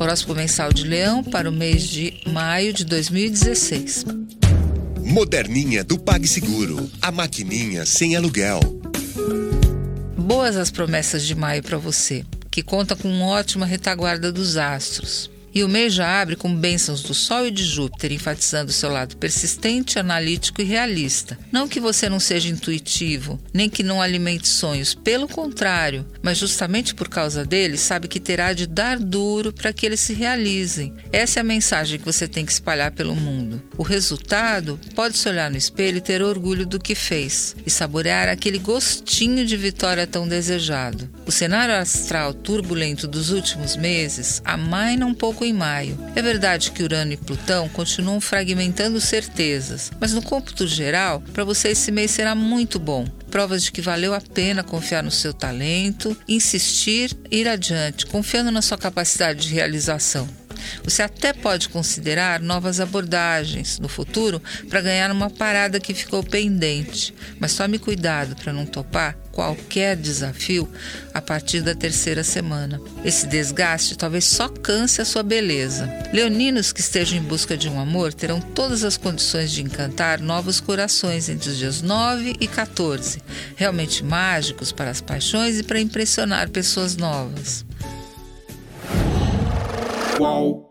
Horóscopo mensal de Leão para o mês de maio de 2016. Moderninha do PagSeguro. A maquininha sem aluguel. Boas as promessas de maio para você, que conta com uma ótima retaguarda dos astros. E o mês já abre com bênçãos do Sol e de Júpiter, enfatizando seu lado persistente, analítico e realista. Não que você não seja intuitivo, nem que não alimente sonhos, pelo contrário, mas justamente por causa dele, sabe que terá de dar duro para que eles se realizem. Essa é a mensagem que você tem que espalhar pelo mundo. O resultado pode se olhar no espelho e ter orgulho do que fez e saborear aquele gostinho de vitória tão desejado. O cenário astral turbulento dos últimos meses amaina um pouco em maio. É verdade que Urano e Plutão continuam fragmentando certezas, mas no cômputo geral, para você esse mês será muito bom. Provas de que valeu a pena confiar no seu talento, insistir ir adiante, confiando na sua capacidade de realização. Você até pode considerar novas abordagens no futuro para ganhar uma parada que ficou pendente, mas tome cuidado para não topar qualquer desafio a partir da terceira semana. Esse desgaste talvez só canse a sua beleza. Leoninos que estejam em busca de um amor terão todas as condições de encantar novos corações entre os dias 9 e 14, realmente mágicos para as paixões e para impressionar pessoas novas. Qual?